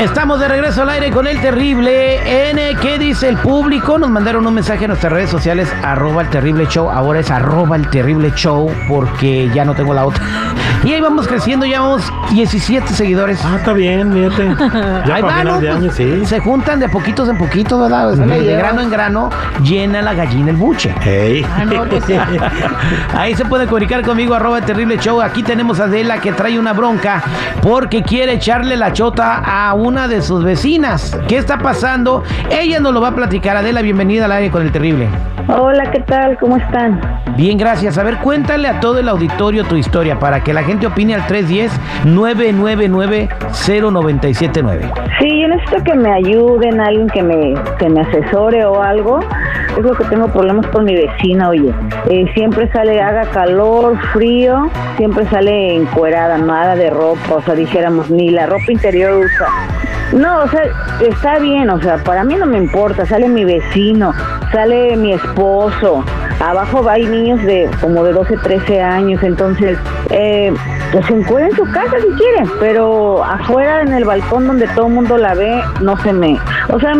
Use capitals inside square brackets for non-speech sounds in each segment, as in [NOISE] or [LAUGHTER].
Estamos de regreso al aire con el terrible N. ¿Qué dice el público? Nos mandaron un mensaje a nuestras redes sociales, arroba el terrible show. Ahora es arroba el terrible show porque ya no tengo la otra. [LAUGHS] Y ahí vamos creciendo, ya vamos 17 seguidores. Ah, está bien, fíjate. [LAUGHS] Ya Ahí van, ¿no? de año, Pues, sí. Se juntan de poquitos en poquitos, ¿verdad? De grano en grano, llena la gallina el buche. Hey. Ah, no, pues sí. [LAUGHS] Ahí se puede comunicar conmigo, arroba el terrible show. Aquí tenemos a Adela que trae una bronca porque quiere echarle la chota a una de sus vecinas. ¿Qué está pasando? Ella nos lo va a platicar. Adela, bienvenida al aire con el terrible. Hola, ¿qué tal? ¿Cómo están? Bien, gracias. A ver, cuéntale a todo el auditorio tu historia para que la gente opine al 310-999-0979. Sí, yo necesito que me ayuden, alguien que me, que me asesore o algo. Es lo que tengo problemas con mi vecina, oye. Eh, siempre sale, haga calor, frío, siempre sale encuerada, nada de ropa, o sea, dijéramos, ni la ropa interior usa. No, o sea, está bien, o sea, para mí no me importa, sale mi vecino, sale mi esposo, abajo hay niños de como de 12, 13 años, entonces, eh, pues se encuentra en su casa si quieren, pero afuera en el balcón donde todo el mundo la ve, no se me, o sea,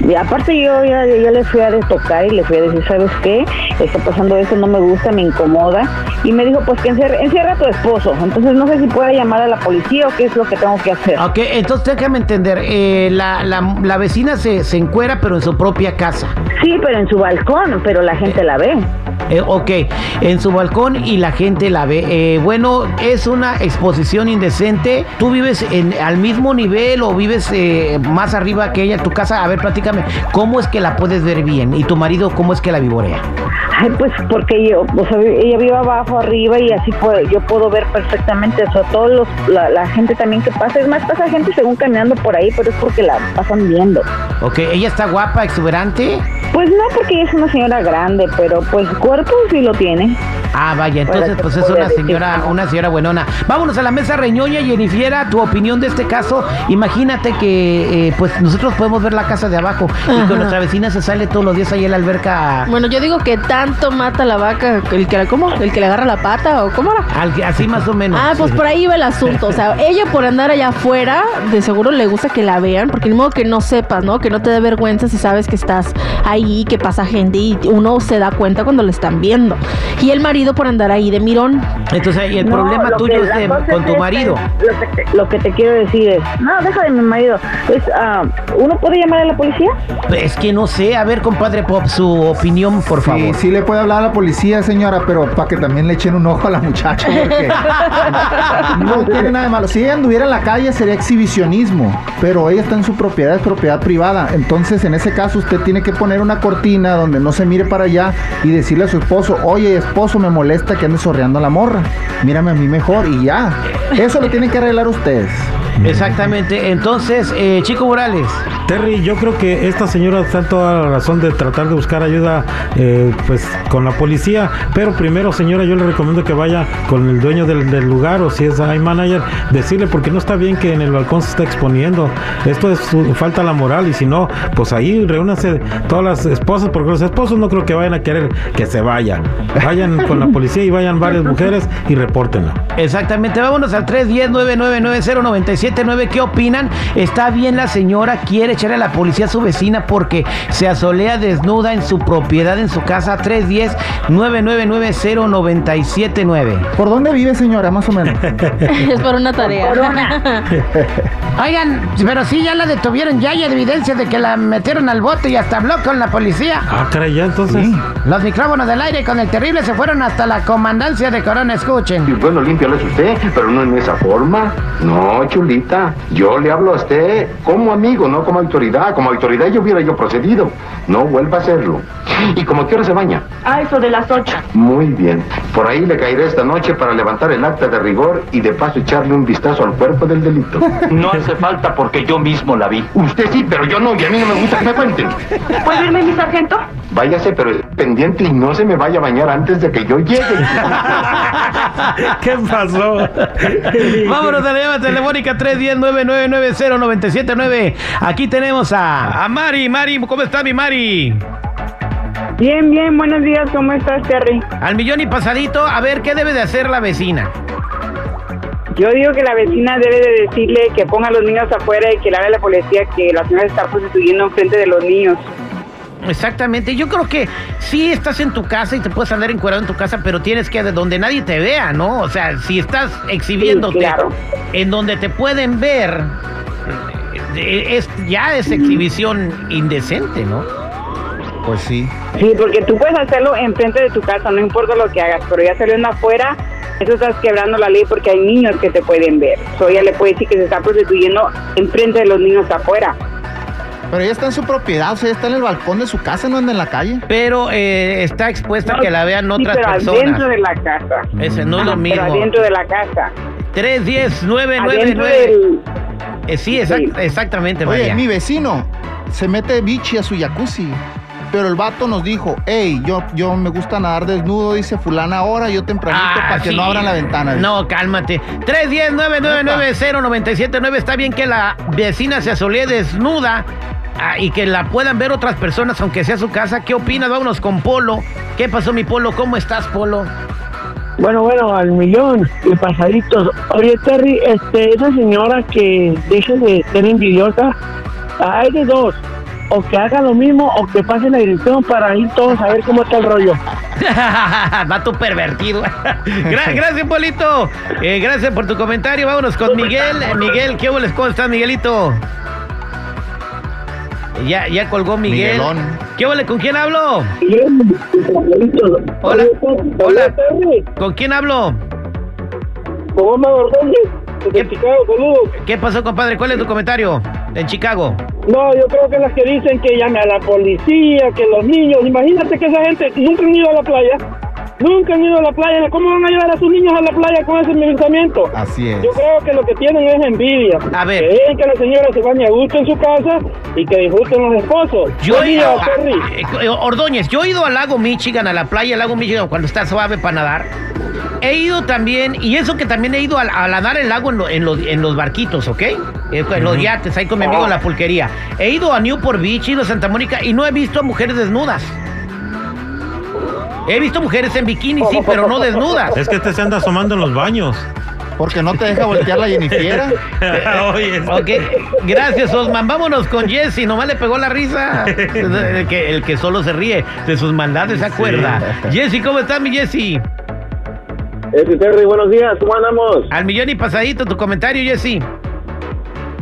y aparte yo ya, ya le fui a tocar y le fui a decir, ¿sabes qué? Está pasando esto, no me gusta, me incomoda. Y me dijo, pues que encierra, encierra a tu esposo. Entonces no sé si pueda llamar a la policía o qué es lo que tengo que hacer. Ok, entonces déjame entender. eh, la, la- la vecina se, se encuera, pero en su propia casa. Sí, pero en su balcón, pero la gente la ve. Eh, ok, en su balcón y la gente la ve. Eh, bueno, es una exposición indecente. ¿Tú vives en, al mismo nivel o vives eh, más arriba que ella? Tu casa, a ver, platícame, ¿cómo es que la puedes ver bien? ¿Y tu marido cómo es que la vivorea? Ay, pues porque yo, o sea, ella vive abajo, arriba y así puedo, yo puedo ver perfectamente eso. Todos los, la, la gente también que pasa, es más, pasa gente según caminando por ahí, pero es porque la pasan viendo. Ok, ¿ella está guapa, exuberante? Pues no porque ella es una señora grande, pero pues cuerpo sí lo tiene. Ah, vaya, entonces pues es una señora, una señora buenona. Vámonos a la mesa reñoña, Jennifiera, tu opinión de este caso. Imagínate que eh, pues nosotros podemos ver la casa de abajo y con nuestra vecina se sale todos los días ahí a la alberca. Bueno, yo digo que tanto mata la vaca, el que la, ¿cómo? El que le agarra la pata o cómo era. al- así más o menos. Ah, pues por ahí va el asunto. O sea, ella por andar allá afuera, de seguro le gusta que la vean, porque ni modo que no sepas, ¿no? Que no te dé vergüenza si sabes que estás ahí, que pasa gente y uno se da cuenta cuando le están viendo. Y el marido por andar ahí de mirón. Entonces, y el No, problema tuyo que- es de- con tu es marido. que- Lo que, te, lo que te quiero decir es, no, deja de mi marido. Pues, ah, ¿uno puede llamar a la policía? Es que no sé, a ver, compadre Pop, su opinión, por Sí, favor. sí le puede hablar a la policía, señora, pero para que también le echen un ojo a la muchacha, porque [LAUGHS] no tiene nada de malo. Si ella anduviera en la calle sería exhibicionismo, pero ella está en su propiedad, es propiedad privada. Entonces, en ese caso, usted tiene que poner una cortina donde no se mire para allá y decirle a su esposo, oye, esposo, me molesta que ande sorreando a la morra. Mírame a mí mejor y ya. Eso lo tienen que arreglar ustedes. Exactamente. Entonces, eh, Chico Morales. Terry, yo creo que esta señora está en toda la razón de tratar de buscar ayuda eh, pues con la policía, pero primero señora yo le recomiendo que vaya con el dueño del, del lugar o si es hay manager, decirle porque no está bien que en el balcón se está exponiendo, esto es su- falta la moral y si no, pues ahí reúnanse todas las esposas porque los esposos no creo que vayan a querer que se vaya, vayan con la policía y vayan varias mujeres y repórtenla. Exactamente, vámonos al 310-999-0979. ¿Qué opinan? ¿Está bien la señora? ¿Quiere echarle a la policía a su vecina porque se asolea desnuda en su propiedad, en su casa? 310-999-0979. ¿Por dónde vive, señora, más o menos? [LAUGHS] es por una tarea. Oigan, pero sí, ya la detuvieron, ya hay evidencia de que la metieron al bote y hasta habló con la policía. Ah, caray, ya entonces. Sí. Los micrófonos del aire con el terrible se fueron hasta la comandancia de Corona, Y escuchen. bueno, límpialo es usted, pero no en esa forma. No, chulita. Yo le hablo a usted como amigo, no como autoridad. Como autoridad yo hubiera yo procedido. No vuelva a hacerlo. ¿Y como qué hora se baña? Ah, eso de las ocho. Muy bien. Por ahí le caeré esta noche para levantar el acta de rigor y de paso echarle un vistazo al cuerpo del delito. [LAUGHS] No hace falta porque yo mismo la vi. Usted sí, pero yo no, y a mí no me gusta que me cuenten. ¿Puede irme, mi sargento? Váyase, pero pendiente y no se me vaya a bañar antes de que yo llegue. [LAUGHS] ¿Qué pasó? [LAUGHS] Vámonos a la llamada telefónica 310-999-0979. Aquí tenemos a, a Mari. Mari, ¿cómo está mi Mari? Bien, bien, buenos días, ¿cómo estás, Terry? Al millón y pasadito, a ver qué debe de hacer la vecina. Yo digo que la vecina debe de decirle que ponga a los niños afuera y que le haga a la policía que la señora está prostituyendo enfrente de los niños. Exactamente, yo creo que sí estás en tu casa y te puedes andar encuadrado en tu casa, pero tienes que de donde nadie te vea, ¿no? O sea, si estás exhibiéndote Sí, claro. en donde te pueden ver, eh, es ya es exhibición indecente, ¿no? Pues sí. Sí, porque tú puedes hacerlo enfrente de tu casa, no importa lo que hagas, pero ya saliendo afuera, eso estás quebrando la ley porque hay niños que te pueden ver. So, ella le puede decir que se está prostituyendo enfrente de los niños afuera. Pero ella está en su propiedad, o sea, ella está en el balcón de su casa, no anda en la calle. Pero eh, está expuesta a que la vean sí, otras pero personas. adentro de la casa. Ese no es lo mismo. Pero adentro de la casa. 310 Adentro 999 del... Eh, sí, exact- Sí. exactamente, Oye, María. mi vecino se mete bichi a su jacuzzi. Pero el vato nos dijo, hey, yo, yo me gusta nadar desnudo, dice fulana ahora, yo tempranito, para que Ah, sí. no abran la ventana. No, cálmate. 310-999-0979. Está bien que la vecina se asolee desnuda ah, y que la puedan ver otras personas, aunque sea su casa. ¿Qué opinas? Vámonos con Polo. ¿Qué pasó, mi Polo? ¿Cómo estás, Polo? Bueno, bueno, al millón de pasaditos. Oye, Terry, este, esa señora que deje de ser envidiosa, hay de dos. O que haga lo mismo o que pase la dirección para ir todos a ver cómo está el rollo. [LAUGHS] Vato pervertido. [LAUGHS] Gra- gracias, Polito. Eh, gracias por tu comentario. Vámonos con Miguel. Miguel, ¿qué hubo? ¿Cómo estás, Miguelito? Ya, ya colgó Miguel. Miguelón. ¿Qué hubo? ¿Con quién hablo? Hola, Hola. ¿Con quién hablo? ¿Cómo me Ordóñez? Desde Chicago, saludos. ¿Qué pasó, compadre? ¿Cuál es tu comentario? En Chicago. No, yo creo que las que dicen que llame a la policía, que los niños, imagínate que esa gente nunca han ido a la playa, nunca han ido a la playa, ¿cómo van a llevar a sus niños a la playa con ese pensamiento? Así es. Yo creo que lo que tienen es envidia. A ver. Que dejen que la señora se bañe a gusto en su casa y que disfruten los esposos. Yo he ido, eh, eh, Ordóñez, yo he ido al lago Michigan, a la playa del lago Michigan, cuando está suave para nadar. He ido también, y eso que también he ido a, a nadar el lago en, lo- en los, en los barquitos, ¿ok? Eh, En los yates, ahí con mi amigo en la pulquería. He ido a Newport Beach, he ido a Santa Mónica y no he visto a mujeres desnudas. He visto mujeres en bikini, sí, pero no desnudas. Es que te se anda asomando en los baños. Porque no te deja voltear la Jennifiera. [LAUGHS] Oye, Ok, gracias Osman. Vámonos con Jesse. Nomás le pegó la risa. El que, el que solo se ríe de sus maldades, ¿se acuerda? Jesse, ¿cómo estás, mi Jesse? Este Terry, buenos días, ¿cómo andamos? Al millón y pasadito, tu comentario, Jesse.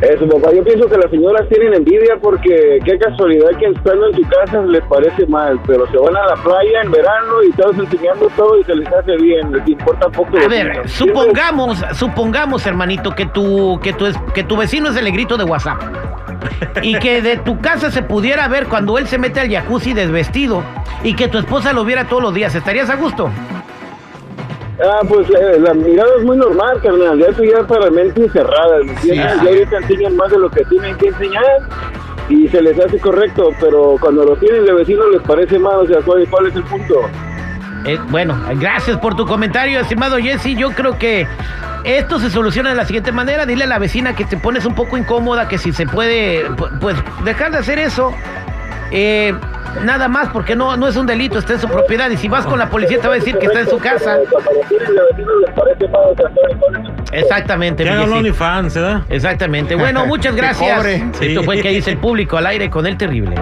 Eso, papá, yo pienso que las señoras tienen envidia porque qué casualidad que estando en su casa les parece mal, pero se van a la playa en verano y están enseñando todo y se les hace bien, les importa poco. A ver, niños. supongamos, supongamos, hermanito, que tu, que tu, que tu vecino es el negrito de WhatsApp. Y que de tu casa se pudiera ver cuando él se mete al jacuzzi desvestido y que tu esposa lo viera todos los días. ¿Estarías a gusto? Ah, pues eh, la mirada es muy normal, carnal. Ya eso ya para mentes cerradas, ¿me entiendes? Sí. Ya ahorita enseñan más de lo que tienen que enseñar y se les hace correcto, pero cuando lo tienen de vecino les parece mal. O sea, ¿cuál, es el punto? Eh, bueno, gracias por tu comentario, estimado Jesse. Yo creo que esto se soluciona de la siguiente manera. Dile a la vecina que te pones un poco incómoda, que si se puede, pu- pues dejar de hacer eso. Eh, nada más, porque no, no es un delito, está en su propiedad. Y si vas con la policía, te va a decir que está en su casa. Cuando lo tienen de vecino les parece mal. O sea, ¿cuál- cuál es el Exactamente, un Jessy. OnlyFans, ¿verdad? Exactamente. Bueno, muchas [LAUGHS] gracias. Esto fue que dice el público al aire con el terrible.